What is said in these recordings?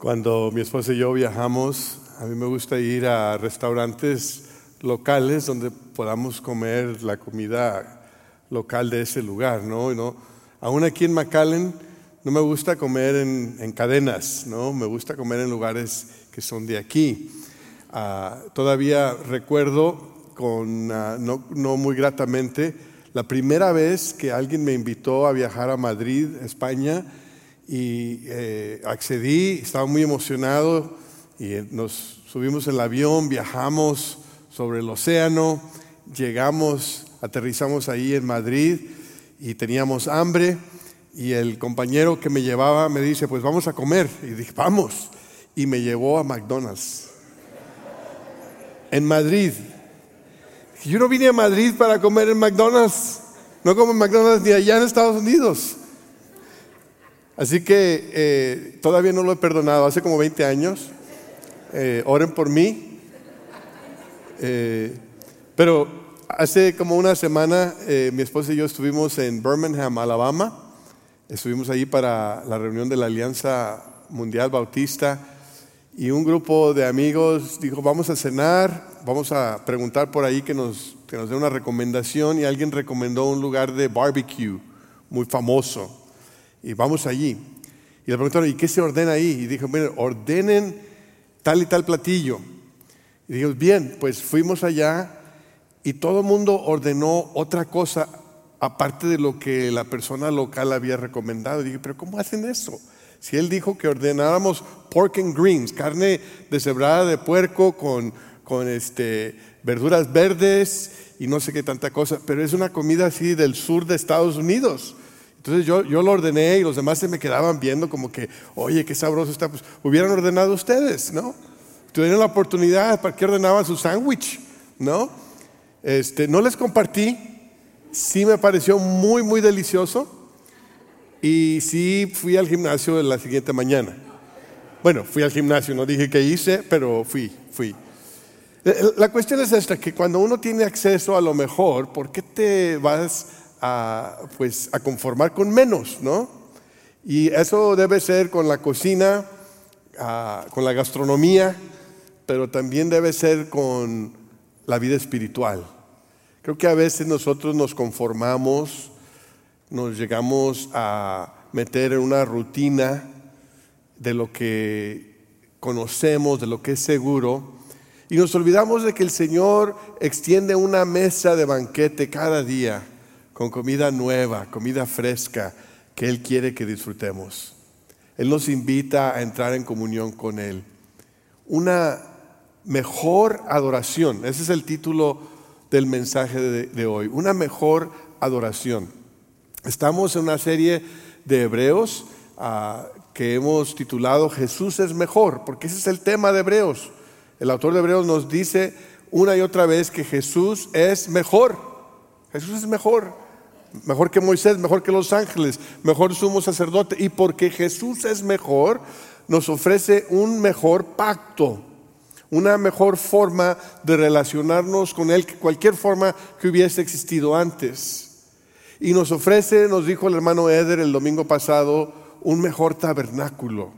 Cuando mi esposa y yo viajamos, a mí me gusta ir a restaurantes locales donde podamos comer la comida local de ese lugar, ¿no? ¿No? Aún aquí en McAllen no me gusta comer en, cadenas, ¿no? Me gusta comer en lugares que son de aquí. Ah, todavía recuerdo con, ah, no muy gratamente, la primera vez que alguien me invitó a viajar a Madrid, España, y eh, accedí, estaba muy emocionado y eh, nos subimos en el avión, viajamos sobre el océano, llegamos, aterrizamos ahí en Madrid y teníamos hambre y el compañero que me llevaba me dice, pues vamos a comer. Y dije, vamos. Y me llevó a McDonald's. En Madrid. Yo no vine a Madrid para comer en McDonald's. No como en McDonald's ni allá en Estados Unidos. Así que eh, todavía no lo he perdonado, hace como 20 años. Eh, oren por mí. Eh, pero hace como una semana mi esposa y yo estuvimos en Birmingham, Alabama. Estuvimos allí para la reunión de la Alianza Mundial Bautista y un grupo de amigos dijo, vamos a cenar, vamos a preguntar por ahí que nos, que nos dé una recomendación y alguien recomendó un lugar de barbecue muy famoso y vamos allí. Y le preguntaron, ¿y qué se ordena ahí? Y dijo, miren, ordenen tal y tal platillo. Y dijo, bien, pues fuimos allá y todo el mundo ordenó otra cosa aparte de lo que la persona local había recomendado. Y dije, pero ¿cómo hacen eso? Si él dijo que ordenáramos pork and greens, carne deshebrada de puerco con, con este, verduras verdes y no sé qué tanta cosa, pero es una comida así del sur de Estados Unidos. Entonces yo, yo lo ordené y los demás se me quedaban viendo como que, oye, qué sabroso está. Pues hubieran ordenado ustedes, ¿no? Tuvieron la oportunidad, ¿para qué ordenaban su sándwich? ¿No? Este, no les compartí, sí me pareció muy, muy delicioso y sí fui al gimnasio la siguiente mañana. Bueno, fui al gimnasio, no dije qué hice, pero fui, fui. Eh, la cuestión es esta, que cuando uno tiene acceso a lo mejor, ¿por qué te vas a, pues, a conformar con menos, ¿no? Y eso debe ser con la cocina, con la gastronomía, pero también debe ser con la vida espiritual. Creo que a veces nosotros nos conformamos, nos llegamos a meter en una rutina de lo que conocemos, de lo que es seguro, y nos olvidamos de que el Señor extiende una mesa de banquete cada día con comida nueva, comida fresca que Él quiere que disfrutemos. Él nos invita a entrar en comunión con Él. Una mejor adoración, ese es el título del mensaje de, hoy, una mejor adoración. Estamos en una serie de Hebreos ah, que hemos titulado Jesús es mejor, porque ese es el tema de Hebreos. El autor de Hebreos nos dice una y otra vez que Jesús es mejor. Jesús es mejor mejor que Moisés, mejor que los ángeles, mejor sumo sacerdote. Y porque Jesús es mejor, nos ofrece un mejor pacto, una mejor forma de relacionarnos con Él que cualquier forma que hubiese existido antes. Y nos ofrece, nos dijo el hermano Eder el domingo pasado, un mejor tabernáculo.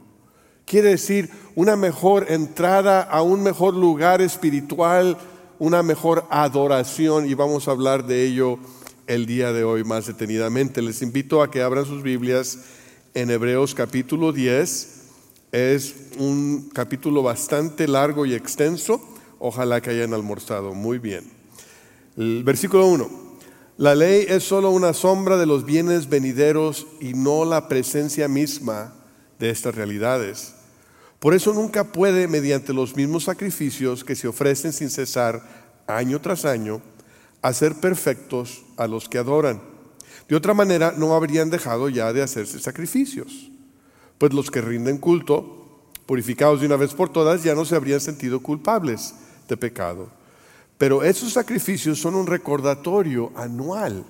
Quiere decir una mejor entrada a un mejor lugar espiritual, una mejor adoración, y vamos a hablar de ello el día de hoy más detenidamente. Les invito a que abran sus Biblias en Hebreos capítulo 10. Es un capítulo bastante largo y extenso. Ojalá que hayan almorzado muy bien. El versículo 1. La ley es solo una sombra de los bienes venideros y no la presencia misma de estas realidades. Por eso nunca puede, mediante los mismos sacrificios que se ofrecen sin cesar año tras año, hacer perfectos a los que adoran. De otra manera, no habrían dejado ya de hacerse sacrificios, pues los que rinden culto, purificados de una vez por todas, ya no se habrían sentido culpables de pecado. Pero esos sacrificios son un recordatorio anual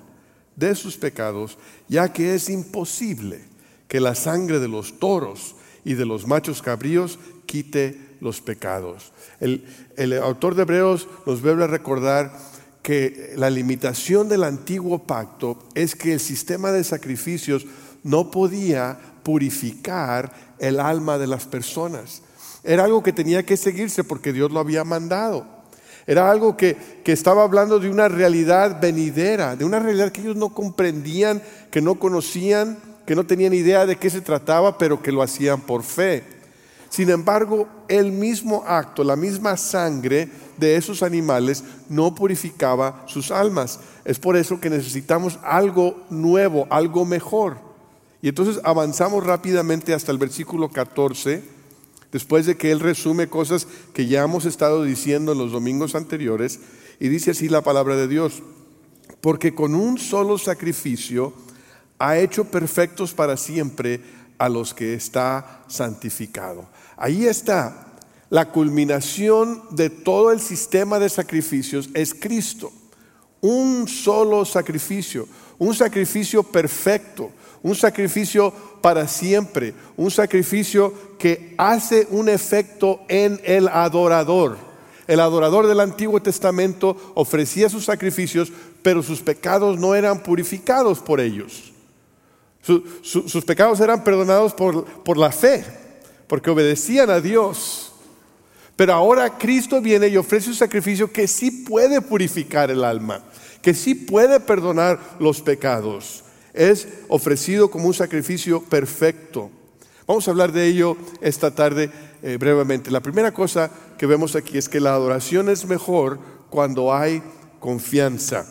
de sus pecados, ya que es imposible que la sangre de los toros y de los machos cabríos quite los pecados. El, autor de Hebreos nos debe recordar que la limitación del antiguo pacto es que el sistema de sacrificios no podía purificar el alma de las personas. Era algo que tenía que seguirse porque Dios lo había mandado. Era algo que, que, estaba hablando de una realidad venidera, de una realidad que ellos no comprendían, que no conocían, que no tenían idea de qué se trataba, pero que lo hacían por fe. Sin embargo, el mismo acto, la misma sangre de esos animales no purificaba sus almas. Es por eso que necesitamos algo nuevo, algo mejor. Y entonces avanzamos rápidamente hasta el versículo 14, después de que él resume cosas que ya hemos estado diciendo en los domingos anteriores, y dice así la palabra de Dios, porque con un solo sacrificio ha hecho perfectos para siempre a los que está santificado. Ahí está. La culminación de todo el sistema de sacrificios es Cristo. Un solo sacrificio, un sacrificio perfecto, un sacrificio para siempre, un sacrificio que hace un efecto en el adorador. El adorador del Antiguo Testamento ofrecía sus sacrificios, pero sus pecados no eran purificados por ellos. sus pecados eran perdonados por, por la fe, porque obedecían a Dios. Pero ahora Cristo viene y ofrece un sacrificio que sí puede purificar el alma, que sí puede perdonar los pecados. Es ofrecido como un sacrificio perfecto. Vamos a hablar de ello esta tarde eh, brevemente. La primera cosa que vemos aquí es que la adoración es mejor cuando hay confianza.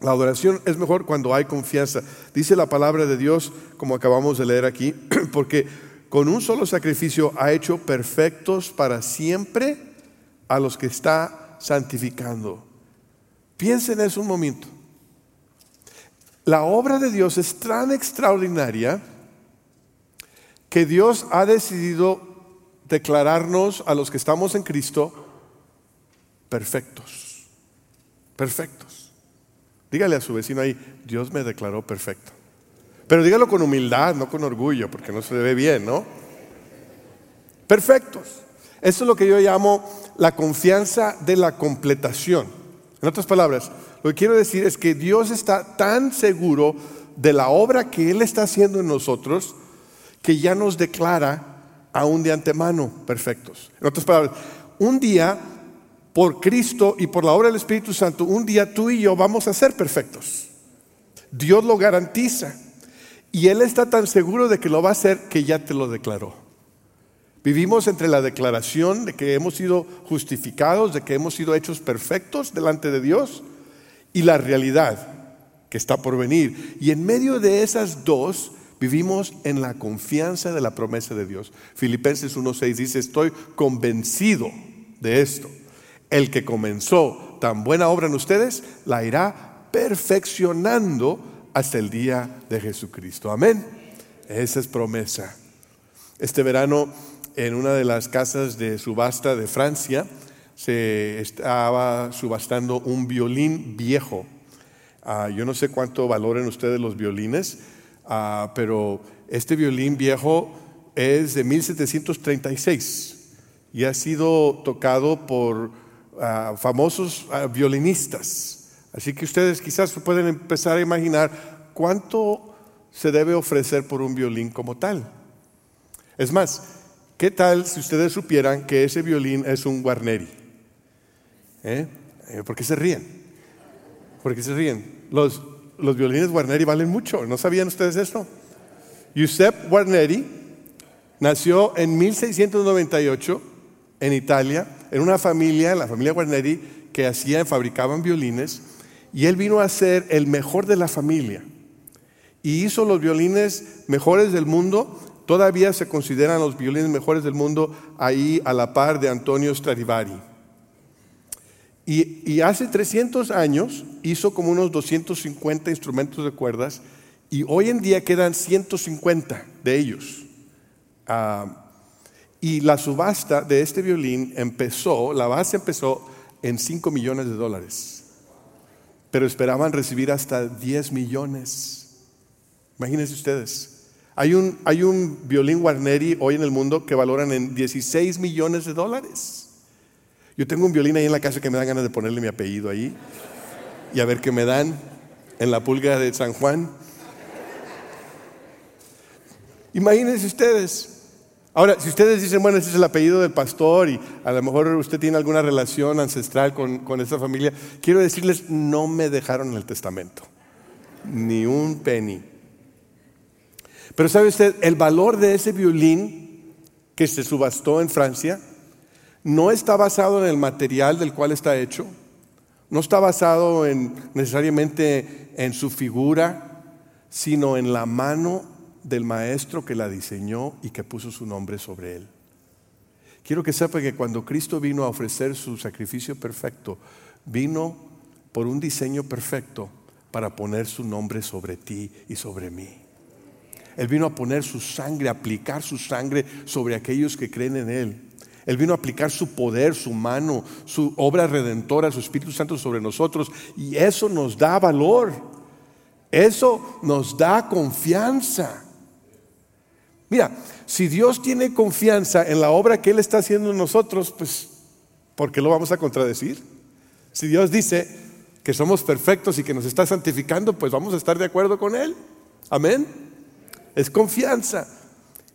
La adoración es mejor cuando hay confianza. Dice la palabra de Dios, como acabamos de leer aquí, porque con un solo sacrificio ha hecho perfectos para siempre a los que está santificando. Piensen en eso un momento. La obra de Dios es tan extraordinaria que Dios ha decidido declararnos a los que estamos en Cristo perfectos. Perfectos. Dígale a su vecino ahí, Dios me declaró perfecto. Pero dígalo con humildad, no con orgullo, porque no se ve bien, ¿no? Perfectos. Eso es lo que yo llamo la confianza de la completación. En otras palabras, lo que quiero decir es que Dios está tan seguro de la obra que Él está haciendo en nosotros que ya nos declara aún de antemano perfectos. En otras palabras, un día, por Cristo y por la obra del Espíritu Santo, un día tú y yo vamos a ser perfectos. Dios lo garantiza. Y Él está tan seguro de que lo va a hacer que ya te lo declaró. Vivimos entre la declaración de que hemos sido justificados, de que hemos sido hechos perfectos delante de Dios y la realidad que está por venir. Y en medio de esas dos vivimos en la confianza de la promesa de Dios. Filipenses 1.6 dice, estoy convencido de esto. El que comenzó tan buena obra en ustedes, la irá perfeccionando hasta el día de Jesucristo. Amén. Esa es promesa. Este verano, en una de las casas de subasta de Francia, se estaba subastando un violín viejo. Ah, yo no sé cuánto valoren ustedes los violines, ah, pero este violín viejo es de 1736 y ha sido tocado por ah, famosos violinistas. Así que ustedes quizás pueden empezar a imaginar cuánto se debe ofrecer por un violín como tal. Es más, ¿qué tal si ustedes supieran que ese violín es un Guarneri? ¿Eh? eh ¿Por qué se ríen? ¿Por qué se ríen? Los, los violines Guarneri valen mucho, ¿no sabían ustedes esto? Giuseppe Guarneri nació en 1698 en Italia, en una familia, la familia Guarneri, que hacía, fabricaban violines y él vino a ser el mejor de la familia. Y hizo los violines mejores del mundo. Todavía se consideran los violines mejores del mundo ahí a la par de Antonio Stradivari. Y, hace 300 años hizo como unos 250 instrumentos de cuerdas y hoy en día quedan 150 de ellos. Ah, y la subasta de este violín empezó, la base empezó en 5 millones de dólares pero esperaban recibir hasta 10 millones. Imagínense ustedes. Hay un, hay un violín Guarneri hoy en el mundo que valoran en 16 millones de dólares. Yo tengo un violín ahí en la casa que me da ganas de ponerle mi apellido ahí y a ver qué me dan en la pulga de San Juan. Imagínense ustedes. Ahora, si ustedes dicen, bueno, ese es el apellido del pastor y a lo mejor usted tiene alguna relación ancestral con, con esa familia, quiero decirles, no me dejaron el testamento, ni un penny. Pero sabe usted, el valor de ese violín que se subastó en Francia no está basado en el material del cual está hecho, no está basado en, necesariamente en su figura, sino en la mano del maestro que la diseñó y que puso su nombre sobre él. Quiero que sepa que cuando Cristo vino a ofrecer su sacrificio perfecto, vino por un diseño perfecto para poner su nombre sobre ti y sobre mí. Él vino a poner su sangre, a aplicar su sangre sobre aquellos que creen en Él. Él vino a aplicar su poder, su mano, su obra redentora, su Espíritu Santo sobre nosotros. Y eso nos da valor. Eso nos da confianza. Mira, si Dios tiene confianza en la obra que Él está haciendo en nosotros, pues, ¿por qué lo vamos a contradecir? Si Dios dice que somos perfectos y que nos está santificando, pues vamos a estar de acuerdo con Él. Amén. Es confianza.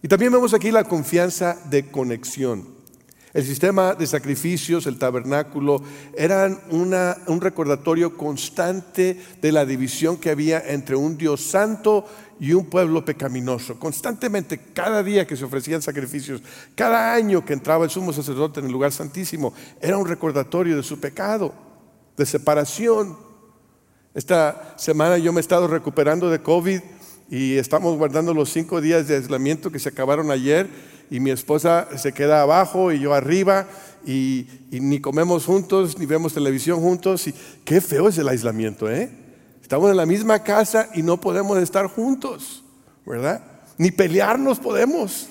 Y también vemos aquí la confianza de conexión. El sistema de sacrificios, el tabernáculo, eran un recordatorio constante de la división que había entre un Dios santo y un pueblo pecaminoso. Constantemente, cada día que se ofrecían sacrificios, cada año que entraba el sumo sacerdote en el lugar santísimo, era un recordatorio de su pecado, de separación. Esta semana yo me he estado recuperando de COVID y estamos guardando los cinco días de aislamiento que se acabaron ayer y mi esposa se queda abajo y yo arriba y, ni comemos juntos, ni vemos televisión juntos. Y qué feo es el aislamiento, ¿eh? Estamos en la misma casa y no podemos estar juntos, ¿verdad? Ni pelearnos podemos.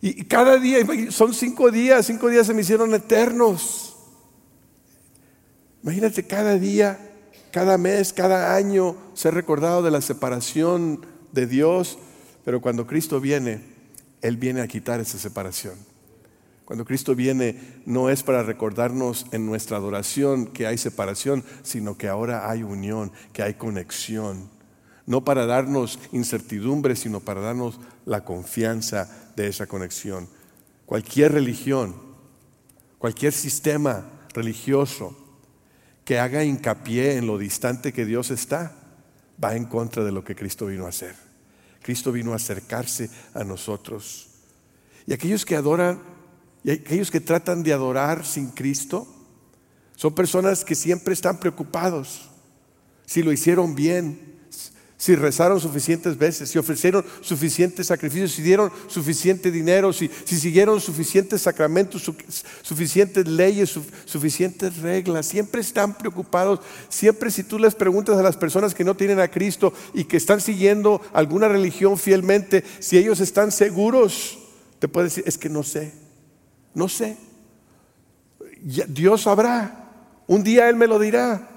Y cada día, son cinco días, cinco días se me hicieron eternos. Imagínate cada día, cada mes, cada año ser recordado de la separación de Dios pero cuando Cristo viene, Él viene a quitar esa separación. Cuando Cristo viene no es para recordarnos en nuestra adoración que hay separación, sino que ahora hay unión, que hay conexión. No para darnos incertidumbre, sino para darnos la confianza de esa conexión. Cualquier religión, cualquier sistema religioso que haga hincapié en lo distante que Dios está, va en contra de lo que Cristo vino a hacer. Cristo vino a acercarse a nosotros. Y aquellos que adoran, y aquellos que tratan de adorar sin Cristo, son personas que siempre están preocupados si lo hicieron bien, si rezaron suficientes veces, si ofrecieron suficientes sacrificios, si dieron suficiente dinero, si, siguieron suficientes sacramentos, suficientes leyes, suficientes reglas. Siempre están preocupados. Siempre si tú les preguntas a las personas que no tienen a Cristo y que están siguiendo alguna religión fielmente, si ellos están seguros, te puede decir, es que no sé, no sé. Dios sabrá. Un día Él me lo dirá.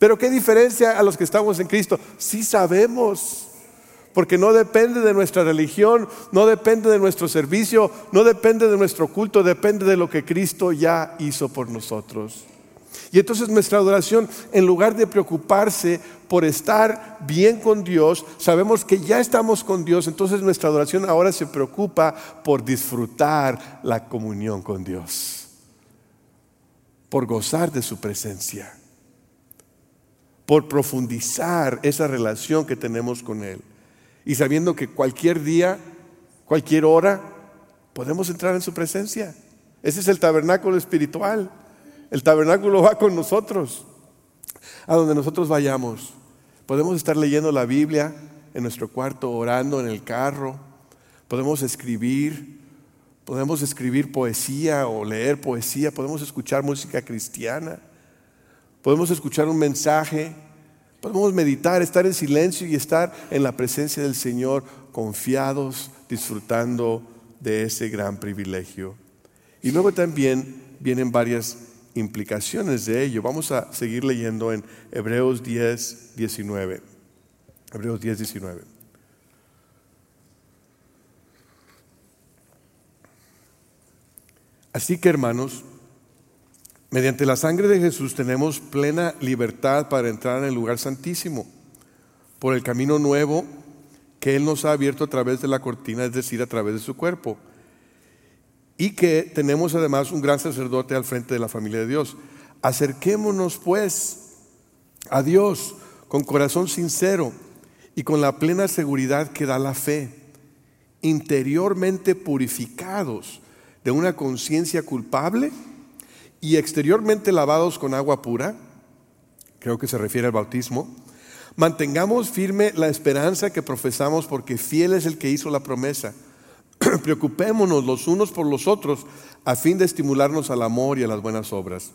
Pero qué diferencia a los que estamos en Cristo. Sí sabemos, porque no depende de nuestra religión, no depende de nuestro servicio, no depende de nuestro culto, depende de lo que Cristo ya hizo por nosotros. Y entonces nuestra adoración, en lugar de preocuparse por estar bien con Dios, sabemos que ya estamos con Dios, entonces nuestra adoración ahora se preocupa por disfrutar la comunión con Dios, por gozar de su presencia por profundizar esa relación que tenemos con Él. Y sabiendo que cualquier día, cualquier hora, podemos entrar en su presencia. Ese es el tabernáculo espiritual. El tabernáculo va con nosotros, a donde nosotros vayamos. Podemos estar leyendo la Biblia en nuestro cuarto, orando en el carro. Podemos escribir, podemos escribir poesía o leer poesía, podemos escuchar música cristiana. Podemos escuchar un mensaje, podemos meditar, estar en silencio y estar en la presencia del Señor confiados, disfrutando de ese gran privilegio. Y luego también vienen varias implicaciones de ello. Vamos a seguir leyendo en Hebreos 10, 19. Hebreos 10, 19. Así que hermanos, Mediante la sangre de Jesús tenemos plena libertad para entrar en el lugar santísimo por el camino nuevo que Él nos ha abierto a través de la cortina, es decir, a través de su cuerpo. Y que tenemos además un gran sacerdote al frente de la familia de Dios. Acerquémonos pues a Dios con corazón sincero y con la plena seguridad que da la fe, interiormente purificados de una conciencia culpable y exteriormente lavados con agua pura, creo que se refiere al bautismo, mantengamos firme la esperanza que profesamos porque fiel es el que hizo la promesa. Preocupémonos los unos por los otros a fin de estimularnos al amor y a las buenas obras.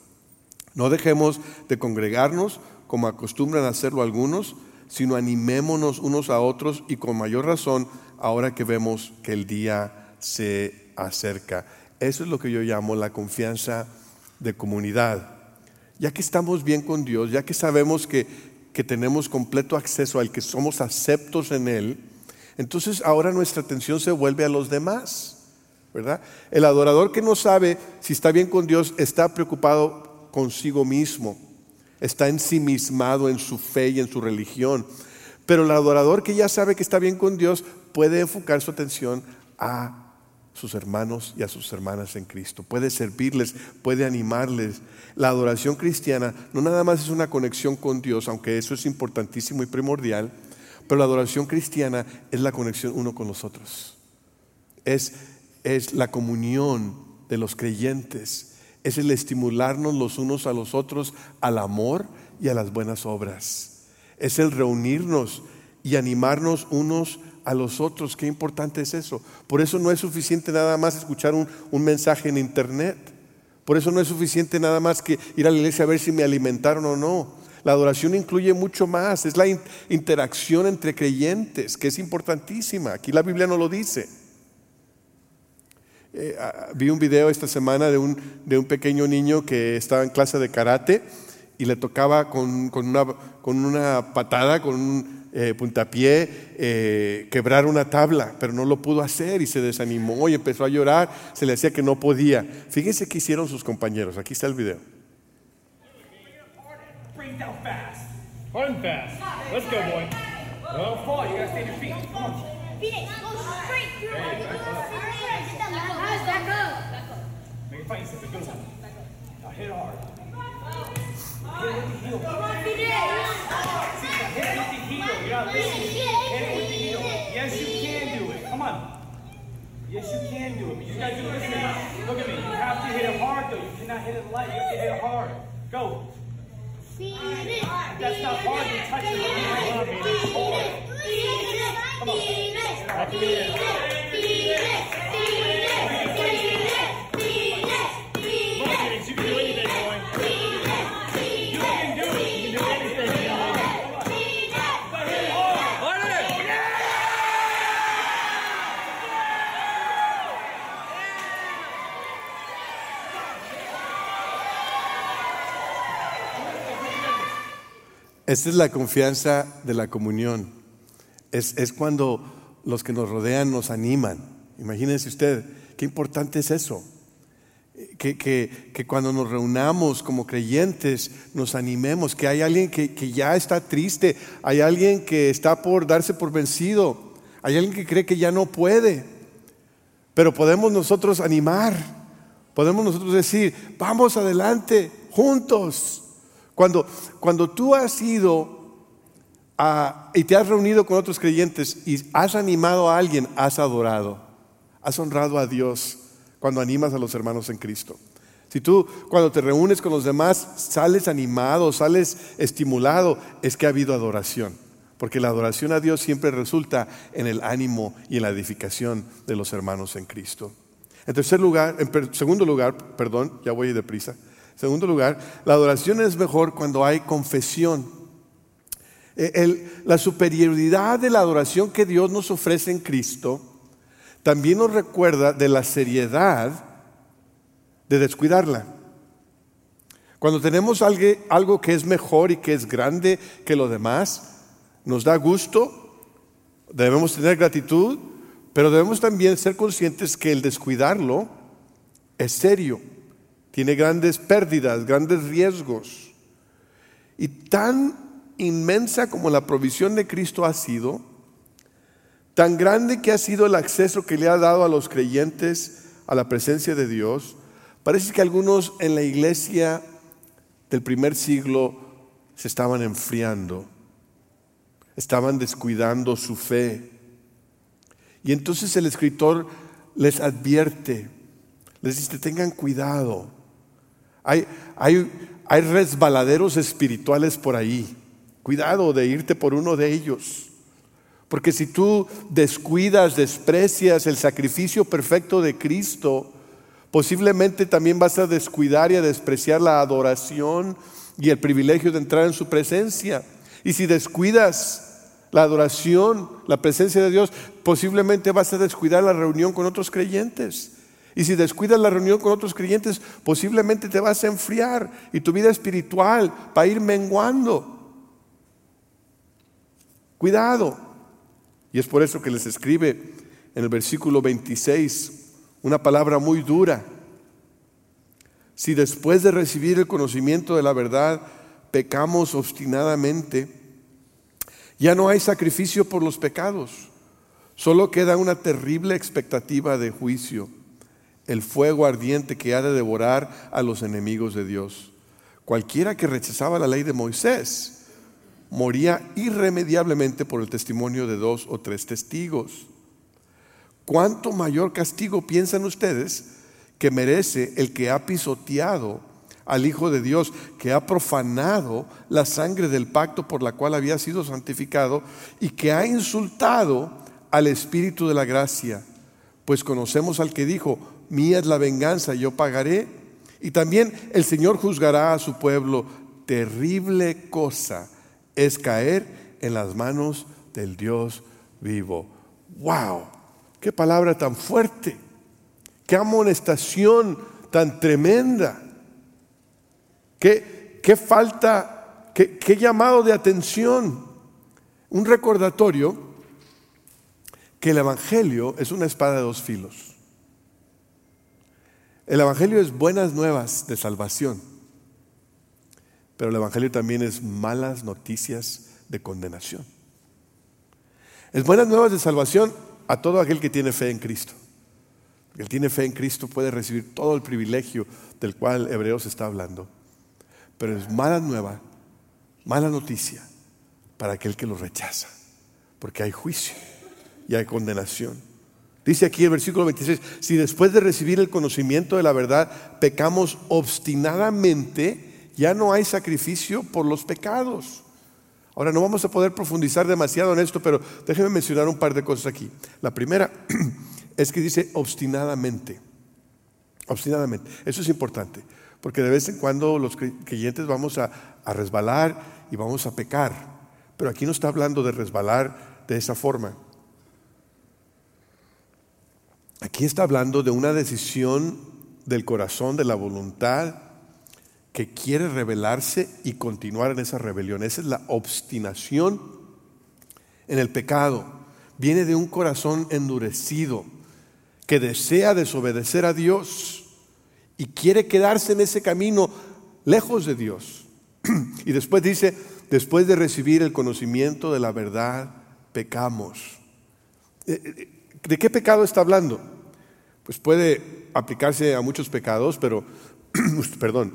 No dejemos de congregarnos como acostumbran hacerlo algunos, sino animémonos unos a otros y con mayor razón ahora que vemos que el día se acerca. Eso es lo que yo llamo la confianza de comunidad. Ya que estamos bien con Dios, ya que sabemos que, que tenemos completo acceso al que somos aceptos en Él, entonces ahora nuestra atención se vuelve a los demás, ¿verdad? El adorador que no sabe si está bien con Dios está preocupado consigo mismo, está ensimismado en su fe y en su religión. Pero el adorador que ya sabe que está bien con Dios puede enfocar su atención a sus hermanos y a sus hermanas en Cristo. Puede servirles, puede animarles. La adoración cristiana no nada más es una conexión con Dios, aunque eso es importantísimo y primordial, pero la adoración cristiana es la conexión uno con los otros. Es, es la comunión de los creyentes. Es el estimularnos los unos a los otros al amor y a las buenas obras. Es el reunirnos y animarnos unos a los otros. Qué importante es eso. Por eso no es suficiente nada más escuchar un, mensaje en internet. Por eso no es suficiente nada más que ir a la iglesia a ver si me alimentaron o no. La adoración incluye mucho más. Es la interacción entre creyentes, que es importantísima. Aquí la Biblia no lo dice. Eh, ah, vi un video esta semana de un, de un pequeño niño que estaba en clase de karate y le tocaba con, con, una, con una patada, con un, eh, puntapié, eh, quebrar una tabla, pero no lo pudo hacer y se desanimó y empezó a llorar, se le decía que no podía. Fíjense qué hicieron sus compañeros, aquí está el video. Yes, you can do it. Come on. Yes, you can do it. But you gotta do this. Look at me. You have to hit it hard, though. You cannot hit it light. You have to hit it hard. Go. That's not hard. You touch it. Come on. Come on. Esta es la confianza de la comunión. Es, es, cuando los que nos rodean nos animan. Imagínense usted, qué importante es eso. Que, que, que cuando nos reunamos como creyentes nos animemos, que hay alguien que, que ya está triste, hay alguien que está por darse por vencido, hay alguien que cree que ya no puede, pero podemos nosotros animar, podemos nosotros decir, vamos adelante, juntos. Cuando, cuando tú has ido y te has reunido con otros creyentes y has animado a alguien, has adorado, has honrado a Dios cuando animas a los hermanos en Cristo. Si tú cuando te reúnes con los demás sales animado, sales estimulado, es que ha habido adoración. Porque la adoración a Dios siempre resulta en el ánimo y en la edificación de los hermanos en Cristo. En tercer lugar, en segundo lugar, perdón, ya voy deprisa. Segundo lugar, la adoración es mejor cuando hay confesión. Eh, la superioridad de la adoración que Dios nos ofrece en Cristo también nos recuerda de la seriedad de descuidarla. Cuando tenemos algo, algo que es mejor y que es grande que lo demás, nos da gusto, debemos tener gratitud, pero debemos también ser conscientes que el descuidarlo es serio tiene grandes pérdidas, grandes riesgos. Y tan inmensa como la provisión de Cristo ha sido, Tan grande que ha sido el acceso que le ha dado a los creyentes a la presencia de Dios, parece que algunos en la iglesia del primer siglo se estaban enfriando, estaban descuidando su fe. Y entonces el escritor les advierte, les dice, tengan cuidado. Hay, hay, hay resbaladeros espirituales por ahí. Cuidado de irte por uno de ellos. Porque si tú descuidas, desprecias el sacrificio perfecto de Cristo, posiblemente también vas a descuidar y a despreciar la adoración y el privilegio de entrar en su presencia. Y si descuidas la adoración, la presencia de Dios, posiblemente vas a descuidar la reunión con otros creyentes. Y si descuidas la reunión con otros creyentes, posiblemente te vas a enfriar y tu vida espiritual va a ir menguando. Cuidado. Y es por eso que les escribe en el versículo 26 una palabra muy dura. Si después de recibir el conocimiento de la verdad pecamos obstinadamente, ya no hay sacrificio por los pecados, solo queda una terrible expectativa de juicio el fuego ardiente que ha de devorar a los enemigos de Dios. Cualquiera que rechazaba la ley de Moisés moría irremediablemente por el testimonio de dos o tres testigos. ¿Cuánto mayor castigo piensan ustedes que merece el que ha pisoteado al Hijo de Dios, que ha profanado la sangre del pacto por la cual había sido santificado y que ha insultado al Espíritu de la gracia? Pues conocemos al que dijo, mía es la venganza, yo pagaré. Y también el Señor juzgará a su pueblo. Terrible cosa es caer en las manos del Dios vivo. ¡Wow! ¡Qué palabra tan fuerte! ¡Qué amonestación tan tremenda! ¡Qué, qué falta, qué, qué llamado de atención! Un recordatorio que el Evangelio es una espada de dos filos. El Evangelio es buenas nuevas de salvación, pero el Evangelio también es malas noticias de condenación. Es buenas nuevas de salvación a todo aquel que tiene fe en Cristo. El que tiene fe en Cristo puede recibir todo el privilegio del cual Hebreos está hablando. Pero es mala nueva, mala noticia para aquel que lo rechaza, porque hay juicio y hay condenación. Dice aquí el versículo 26, si después de recibir el conocimiento de la verdad pecamos obstinadamente, ya no hay sacrificio por los pecados. Ahora no vamos a poder profundizar demasiado en esto, pero déjenme mencionar un par de cosas aquí. La primera es que dice obstinadamente. Obstinadamente. Eso es importante, porque de vez en cuando los creyentes vamos a, a resbalar y vamos a pecar. Pero aquí no está hablando de resbalar de esa forma. Aquí está hablando de una decisión del corazón, de la voluntad, que quiere rebelarse y continuar en esa rebelión. Esa es la obstinación en el pecado. Viene de un corazón endurecido que desea desobedecer a Dios y quiere quedarse en ese camino lejos de Dios. Y después dice, después de recibir el conocimiento de la verdad, pecamos. Eh, eh, ¿De qué pecado está hablando? Pues puede aplicarse a muchos pecados, pero, perdón,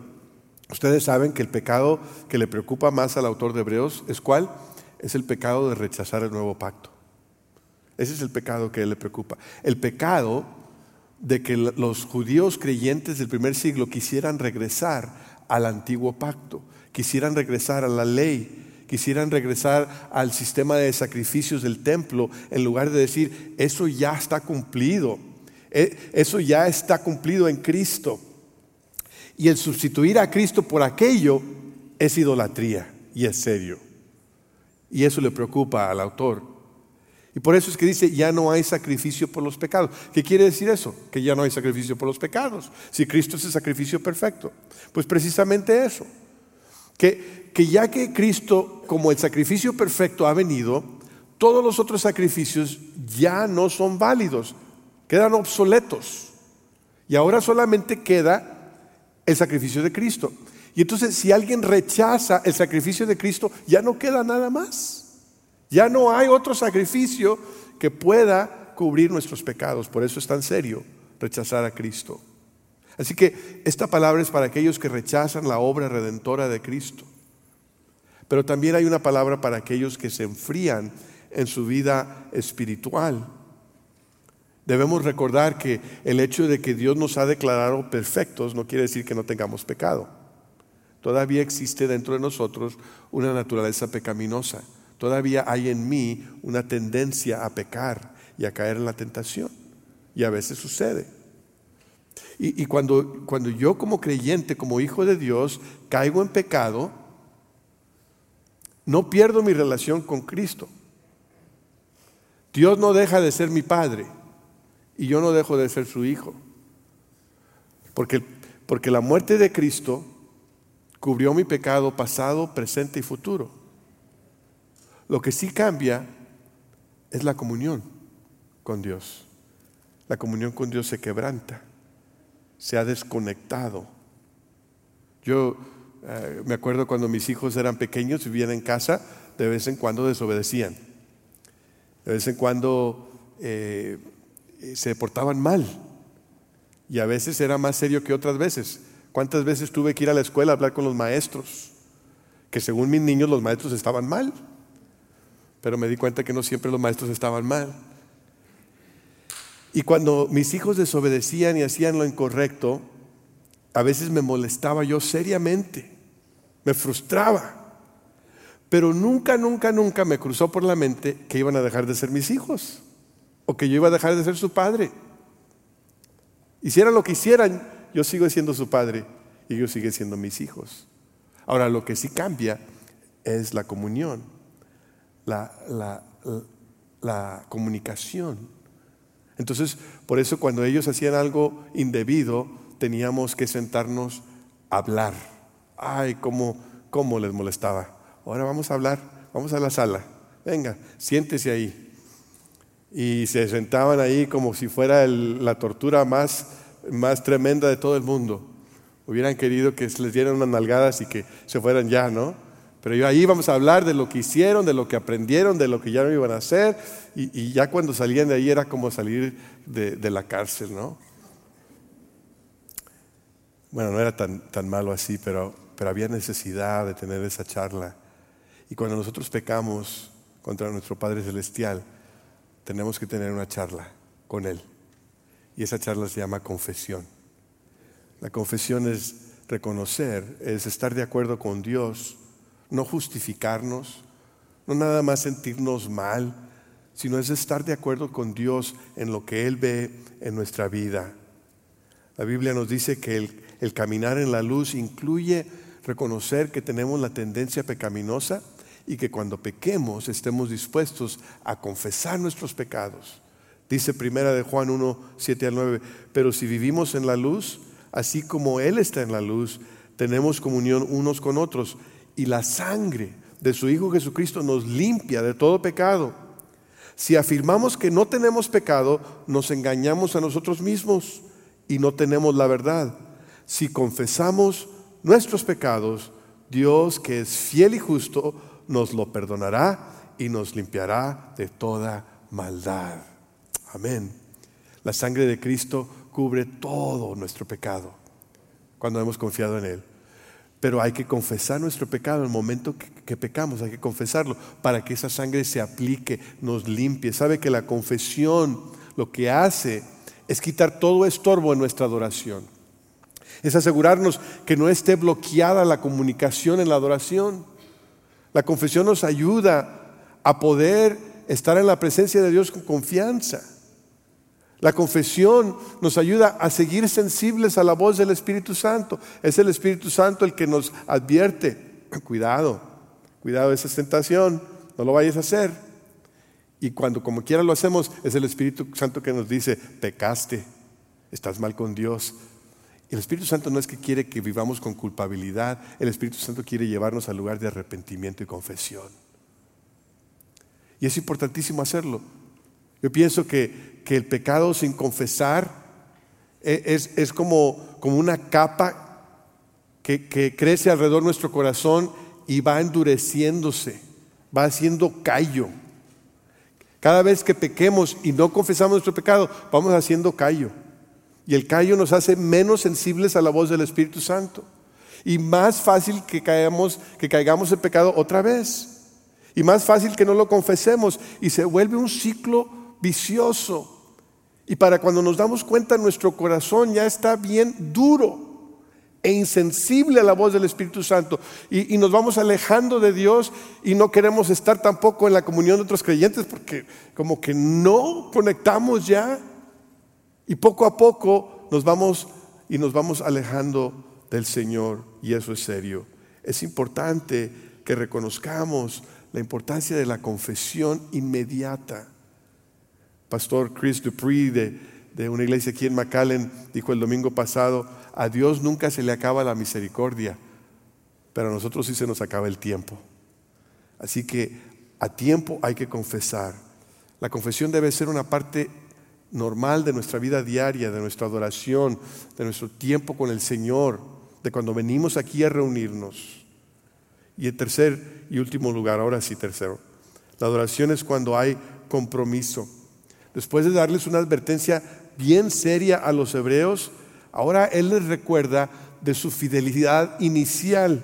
ustedes saben que el pecado que le preocupa más al autor de Hebreos es cuál? Es el pecado de rechazar el nuevo pacto. Ese es el pecado que le preocupa. El pecado de que los judíos creyentes del primer siglo quisieran regresar al antiguo pacto, quisieran regresar a la ley, quisieran regresar al sistema de sacrificios del templo, en lugar de decir, eso ya está cumplido, eso ya está cumplido en Cristo. Y el sustituir a Cristo por aquello es idolatría y es serio. Y eso le preocupa al autor. Y por eso es que dice, ya no hay sacrificio por los pecados. ¿Qué quiere decir eso? Que ya no hay sacrificio por los pecados. Si Cristo es el sacrificio perfecto. Pues precisamente eso. Que, que ya que Cristo como el sacrificio perfecto ha venido, todos los otros sacrificios ya no son válidos, quedan obsoletos. Y ahora solamente queda el sacrificio de Cristo. Y entonces si alguien rechaza el sacrificio de Cristo, ya no queda nada más. Ya no hay otro sacrificio que pueda cubrir nuestros pecados. Por eso es tan serio rechazar a Cristo. Así que esta palabra es para aquellos que rechazan la obra redentora de Cristo. Pero también hay una palabra para aquellos que se enfrían en su vida espiritual. Debemos recordar que el hecho de que Dios nos ha declarado perfectos no quiere decir que no tengamos pecado. Todavía existe dentro de nosotros una naturaleza pecaminosa. Todavía hay en mí una tendencia a pecar y a caer en la tentación. Y a veces sucede. Y, cuando, cuando yo como creyente, como hijo de Dios, caigo en pecado, no pierdo mi relación con Cristo. Dios no deja de ser mi Padre y yo no dejo de ser su hijo. Porque, porque la muerte de Cristo cubrió mi pecado pasado, presente y futuro. Lo que sí cambia es la comunión con Dios. La comunión con Dios se quebranta, se ha desconectado. Yo eh, me acuerdo cuando mis hijos eran pequeños, vivían en casa, de vez en cuando desobedecían. De vez en cuando eh, se portaban mal. Y a veces era más serio que otras veces. ¿Cuántas veces tuve que ir a la escuela a hablar con los maestros? Que según mis niños los maestros estaban mal. Pero me di cuenta que no siempre los maestros estaban mal. Y cuando mis hijos desobedecían y hacían lo incorrecto, a veces me molestaba yo seriamente, me frustraba. Pero nunca, nunca, nunca me cruzó por la mente que iban a dejar de ser mis hijos o que yo iba a dejar de ser su padre. Hicieran lo que hicieran, yo sigo siendo su padre y ellos siguen siendo mis hijos. Ahora, lo que sí cambia es la comunión, la, la, comunicación. Entonces, por eso cuando ellos hacían algo indebido, teníamos que sentarnos a hablar. Ay, cómo, cómo les molestaba. Ahora vamos a hablar, vamos a la sala. Venga, siéntese ahí y se sentaban ahí como si fuera la tortura más, más tremenda de todo el mundo. Hubieran querido que les dieran unas nalgadas y que se fueran ya, ¿no? Pero yo ahí vamos a hablar de lo que hicieron, de lo que aprendieron, de lo que ya no iban a hacer, y, ya cuando salían de ahí era como salir de, la cárcel, ¿no? Bueno, no era tan, tan malo así, pero, pero había necesidad de tener esa charla. Y cuando nosotros pecamos contra nuestro Padre Celestial, tenemos que tener una charla con Él. Y esa charla se llama confesión. La confesión es reconocer, es estar de acuerdo con Dios, no justificarnos, no nada más sentirnos mal, sino es estar de acuerdo con Dios en lo que Él ve en nuestra vida. La Biblia nos dice que el, el caminar en la luz incluye reconocer que tenemos la tendencia pecaminosa y que cuando pequemos estemos dispuestos a confesar nuestros pecados. Dice primera de Juan 1, 7 al 9, pero si vivimos en la luz, así como Él está en la luz, tenemos comunión unos con otros y la sangre de su Hijo Jesucristo nos limpia de todo pecado. Si afirmamos que no tenemos pecado, nos engañamos a nosotros mismos y no tenemos la verdad. Si confesamos nuestros pecados, Dios, que es fiel y justo, nos lo perdonará y nos limpiará de toda maldad. Amén. La sangre de Cristo cubre todo nuestro pecado cuando hemos confiado en Él. Pero hay que confesar nuestro pecado en el momento que, pecamos, hay que confesarlo para que esa sangre se aplique, nos limpie. Sabe que la confesión lo que hace es quitar todo estorbo en nuestra adoración. Es asegurarnos que no esté bloqueada la comunicación en la adoración. La confesión nos ayuda a poder estar en la presencia de Dios con confianza. La confesión nos ayuda a seguir sensibles a la voz del Espíritu Santo. Es el Espíritu Santo el que nos advierte, cuidado, cuidado de esa tentación, no lo vayas a hacer. Y cuando como quiera lo hacemos, es el Espíritu Santo que nos dice, pecaste, estás mal con Dios, el Espíritu Santo no es que quiere que vivamos con culpabilidad, el Espíritu Santo quiere llevarnos al lugar de arrepentimiento y confesión. Y es importantísimo hacerlo. Yo pienso que, el pecado sin confesar e, es, es como, como, una capa que, que crece alrededor de nuestro corazón y va endureciéndose, va haciendo callo. Cada vez que pequemos y no confesamos nuestro pecado, vamos haciendo callo. Y el callo nos hace menos sensibles a la voz del Espíritu Santo. Y más fácil que caigamos, que caigamos en pecado otra vez. Y más fácil que no lo confesemos. Y se vuelve un ciclo vicioso. Y para cuando nos damos cuenta, nuestro corazón ya está bien duro e insensible a la voz del Espíritu Santo. Y, nos vamos alejando de Dios y no queremos estar tampoco en la comunión de otros creyentes porque como que no conectamos ya. Y poco a poco nos vamos y nos vamos alejando del Señor y eso es serio. Es importante que reconozcamos la importancia de la confesión inmediata. Pastor Chris Dupree de, de una iglesia aquí en McAllen dijo el domingo pasado, a Dios nunca se le acaba la misericordia, pero a nosotros sí se nos acaba el tiempo. Así que a tiempo hay que confesar. La confesión debe ser una parte normal de nuestra vida diaria, de nuestra adoración, de nuestro tiempo con el Señor, de cuando venimos aquí a reunirnos. Y en tercer y último lugar, ahora sí tercero, la adoración es cuando hay compromiso. Después de darles una advertencia bien seria a los hebreos, Ahora Él les recuerda de su fidelidad inicial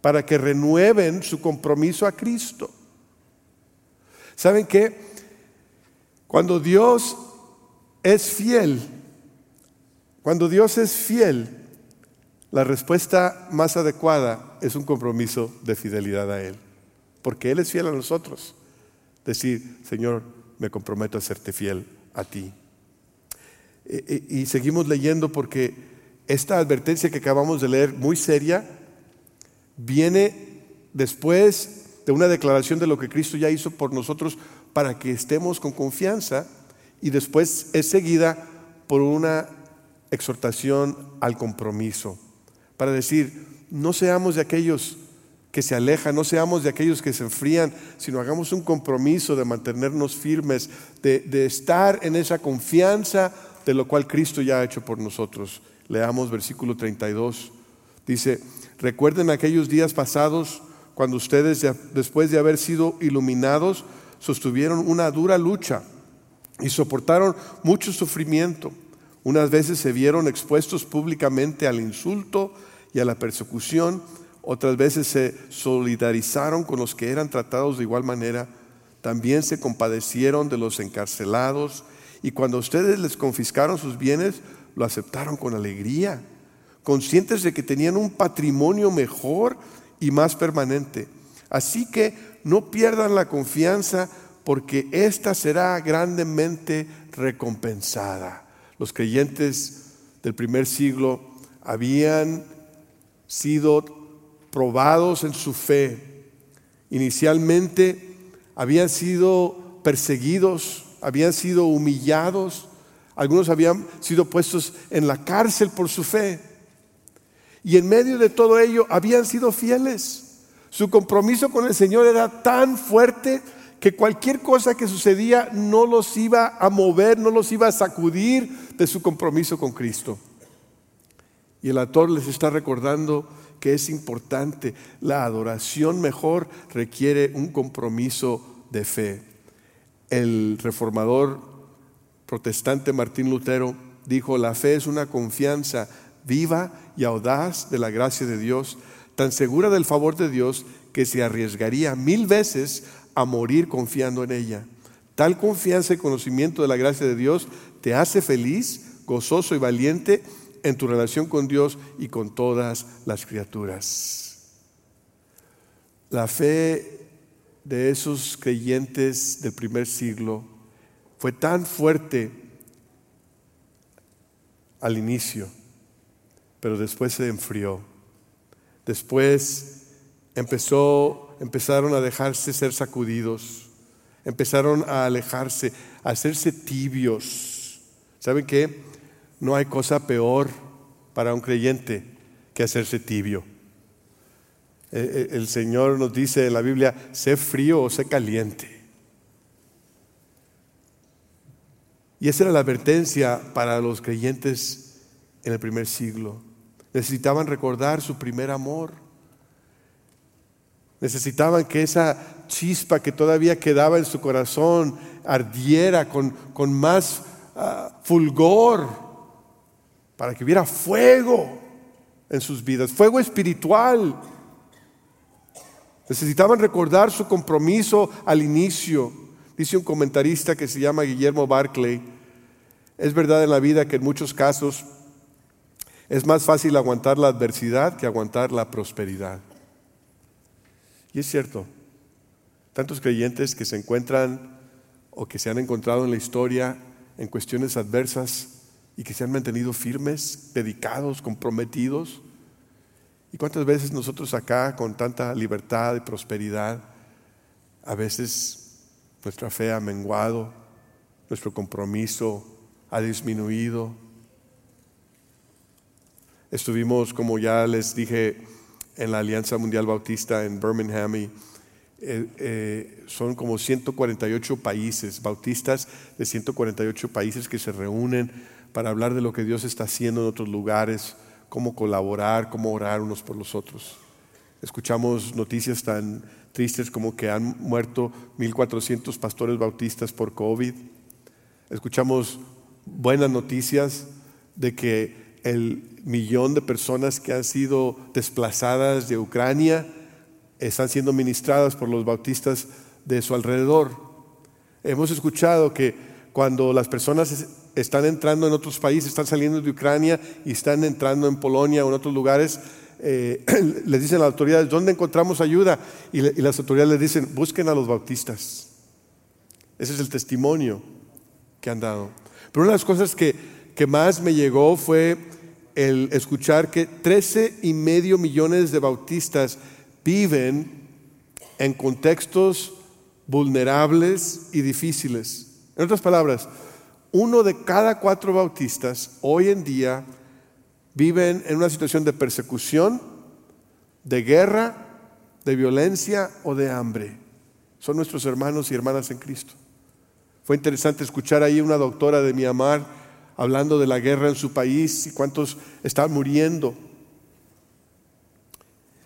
para que renueven su compromiso a Cristo. ¿Saben qué? Cuando Dios es fiel, cuando Dios es fiel, la respuesta más adecuada es un compromiso de fidelidad a Él, porque Él es fiel a nosotros. Decir, Señor, me comprometo a serte fiel a ti. Eh, eh, y seguimos leyendo porque esta advertencia que acabamos de leer, muy seria, viene después de una declaración de lo que Cristo ya hizo por nosotros para que estemos con confianza y después es seguida por una exhortación al compromiso, para decir, no seamos de aquellos que se alejan, no seamos de aquellos que se enfrían, sino hagamos un compromiso de mantenernos firmes, de, de estar en esa confianza de lo cual Cristo ya ha hecho por nosotros. Leamos versículo 32. Dice, recuerden aquellos días pasados cuando ustedes, después de haber sido iluminados, sostuvieron una dura lucha y soportaron mucho sufrimiento. Unas veces se vieron expuestos públicamente al insulto y a la persecución, otras veces se solidarizaron con los que eran tratados de igual manera, también se compadecieron de los encarcelados y cuando ustedes les confiscaron sus bienes, lo aceptaron con alegría, conscientes de que tenían un patrimonio mejor y más permanente. Así que no pierdan la confianza porque ésta será grandemente recompensada. Los creyentes del primer siglo habían sido probados en su fe. Inicialmente habían sido perseguidos habían sido humillados, algunos habían sido puestos en la cárcel por su fe. Y en medio de todo ello habían sido fieles. Su compromiso con el Señor era tan fuerte que cualquier cosa que sucedía no los iba a mover, no los iba a sacudir de su compromiso con Cristo. Y el autor les está recordando que es importante, la adoración mejor requiere un compromiso de fe. El reformador protestante Martín Lutero dijo, la fe es una confianza viva y audaz de la gracia de Dios, tan segura del favor de Dios que se arriesgaría mil veces a morir confiando en ella. Tal confianza y conocimiento de la gracia de Dios te hace feliz, gozoso y valiente en tu relación con Dios y con todas las criaturas. La fe de esos creyentes del primer siglo fue tan fuerte al inicio, pero después se enfrió. Después empezó, empezaron a dejarse ser sacudidos, empezaron a alejarse, a hacerse tibios. ¿Saben qué? No hay cosa peor para un creyente que hacerse tibio. Eh, eh, el Señor nos dice en la Biblia, sé frío o sé caliente. Y esa era la advertencia para los creyentes en el primer siglo. Necesitaban recordar su primer amor. Necesitaban que esa chispa que todavía quedaba en su corazón ardiera con, con más ah, fulgor, para que hubiera fuego en sus vidas, fuego espiritual. Necesitaban recordar su compromiso al inicio. Dice un comentarista que se llama Guillermo Barclay, es verdad en la vida que en muchos casos es más fácil aguantar la adversidad que aguantar la prosperidad. Y es cierto, tantos creyentes que se encuentran o que se han encontrado en la historia en cuestiones adversas y que se han mantenido firmes, dedicados, comprometidos. ¿Y cuántas veces nosotros acá con tanta libertad y prosperidad, a veces nuestra fe ha menguado, nuestro compromiso ha disminuido? Estuvimos, como ya les dije, en la Alianza Mundial Bautista en Birmingham y eh, eh, son como 148 países, bautistas de 148 países que se reúnen para hablar de lo que Dios está haciendo en otros lugares, cómo colaborar, cómo orar unos por los otros. Escuchamos noticias tan tristes como que han muerto 1.400 pastores bautistas por COVID. Escuchamos buenas noticias de que el millón de personas que han sido desplazadas de Ucrania están siendo ministradas por los bautistas de su alrededor. Hemos escuchado que cuando las personas están entrando en otros países, están saliendo de Ucrania y están entrando en Polonia o en otros lugares, eh, les dicen a las autoridades, ¿dónde encontramos ayuda? Y, las autoridades les dicen, busquen a los bautistas. Ese es el testimonio que han dado. Pero una de las cosas que, que más me llegó fue el escuchar que 13 y medio millones de bautistas viven en contextos vulnerables y difíciles. En otras palabras, uno de cada cuatro bautistas hoy en día viven en una situación de persecución, de guerra, de violencia o de hambre. Son nuestros hermanos y hermanas en Cristo. Fue interesante escuchar ahí una doctora de Myanmar hablando de la guerra en su país y cuántos están muriendo.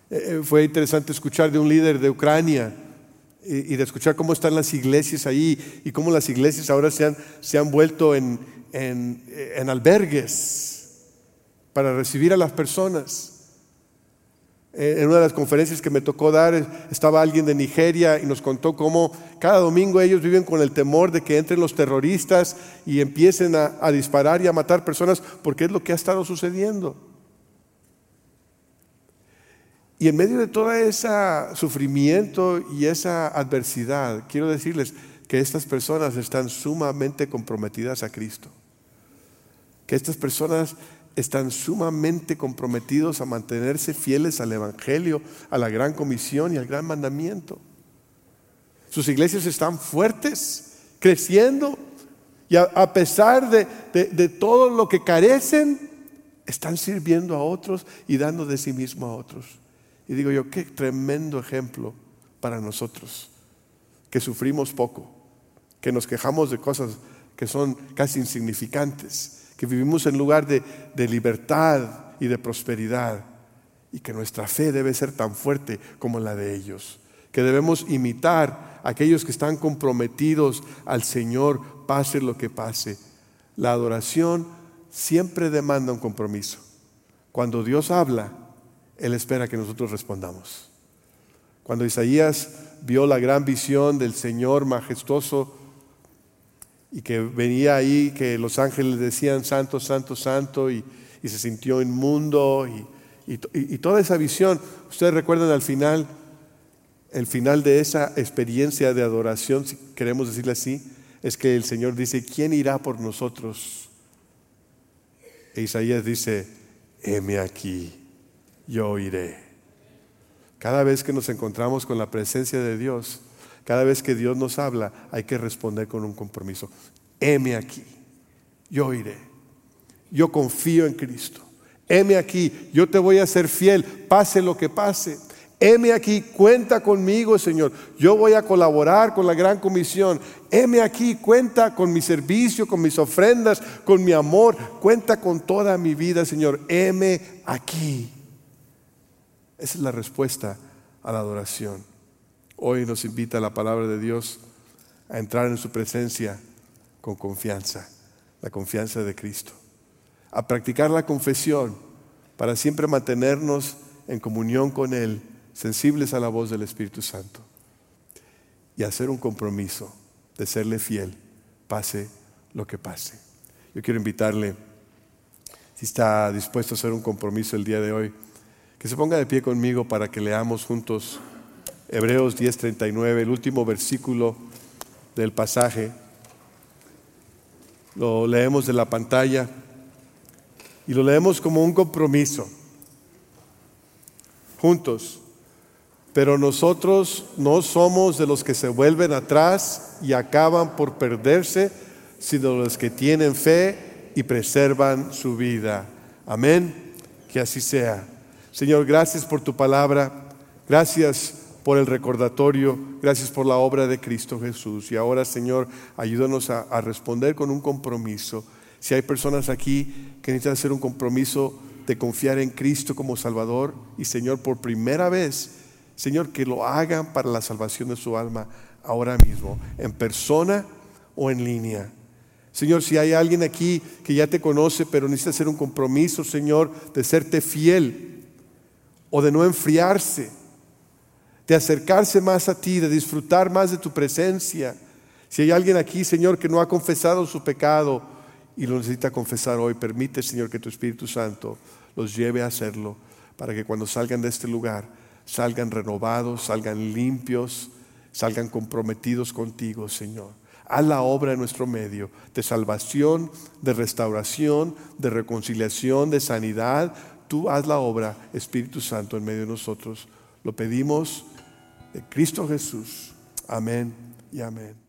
Eh, eh, fue interesante escuchar de un líder de Ucrania y, de escuchar cómo están las iglesias ahí y cómo las iglesias ahora se han, se han vuelto en, en, en albergues para recibir a las personas. Eh, en una de las conferencias que me tocó dar estaba alguien de Nigeria y nos contó cómo cada domingo ellos viven con el temor de que entren los terroristas y empiecen a, disparar y a matar personas porque es lo que ha estado sucediendo. Y en medio de todo ese sufrimiento y esa adversidad, quiero decirles que estas personas están sumamente comprometidas a Cristo. Que estas personas están sumamente comprometidos a mantenerse fieles al Evangelio, a la gran comisión y al gran mandamiento. Sus iglesias están fuertes, creciendo, y a, pesar de, de, todo lo que carecen, están sirviendo a otros y dando de sí mismo a otros. Y digo yo, qué tremendo ejemplo para nosotros, que sufrimos poco, que nos quejamos de cosas que son casi insignificantes que vivimos en lugar de, de libertad y de prosperidad y que nuestra fe debe ser tan fuerte como la de ellos, que debemos imitar a aquellos que están comprometidos al Señor, pase lo que pase. La adoración siempre demanda un compromiso. Cuando Dios habla, Él espera que nosotros respondamos. Cuando Isaías vio la gran visión del Señor majestuoso, y que venía ahí que los ángeles decían santo, santo, santo y, se sintió inmundo y, toda esa visión. Ustedes recuerdan al final, el final de esa experiencia de adoración, si queremos decirle así, es que el Señor dice, ¿quién irá por nosotros? E Isaías dice, heme aquí, yo iré. Cada vez que nos encontramos con la presencia de Dios, cada vez que Dios nos habla, hay que responder con un compromiso. Heme aquí, yo iré. Yo confío en Cristo. Heme aquí, yo te voy a ser fiel, pase lo que pase. Heme aquí, cuenta conmigo, Señor. Yo voy a colaborar con la gran comisión. Heme aquí, cuenta con mi servicio, con mis ofrendas, con mi amor. Cuenta con toda mi vida, Señor. Heme aquí. Esa es la respuesta a la adoración. Hoy nos invita la palabra de Dios a entrar en su presencia con confianza, la confianza de Cristo, a practicar la confesión para siempre mantenernos en comunión con Él, sensibles a la voz del Espíritu Santo, y hacer un compromiso de serle fiel, pase lo que pase. Yo quiero invitarle, si está dispuesto a hacer un compromiso el día de hoy, que se ponga de pie conmigo para que leamos juntos Hebreos 10:39, el último versículo del pasaje. Lo leemos de la pantalla y lo leemos como un compromiso, juntos. Pero nosotros no somos de los que se vuelven atrás y acaban por perderse, sino de los que tienen fe y preservan su vida. Amén. Que así sea. Señor, gracias por tu palabra. Gracias por el recordatorio, gracias por la obra de Cristo Jesús. Y ahora, Señor, ayúdanos a, responder con un compromiso. Si hay personas aquí que necesitan hacer un compromiso de confiar en Cristo como Salvador y Señor, por primera vez, Señor, que lo hagan para la salvación de su alma ahora mismo, en persona o en línea. Señor, si hay alguien aquí que ya te conoce, pero necesita hacer un compromiso, Señor, de serte fiel o de no enfriarse de acercarse más a ti, de disfrutar más de tu presencia. Si hay alguien aquí, Señor, que no ha confesado su pecado y lo necesita confesar hoy, permite, Señor, que tu Espíritu Santo los lleve a hacerlo, para que cuando salgan de este lugar, salgan renovados, salgan limpios, salgan comprometidos contigo, Señor. Haz la obra en nuestro medio de salvación, de restauración, de reconciliación, de sanidad. Tú haz la obra, Espíritu Santo, en medio de nosotros. Lo pedimos de Cristo Jesús. Amén y amén.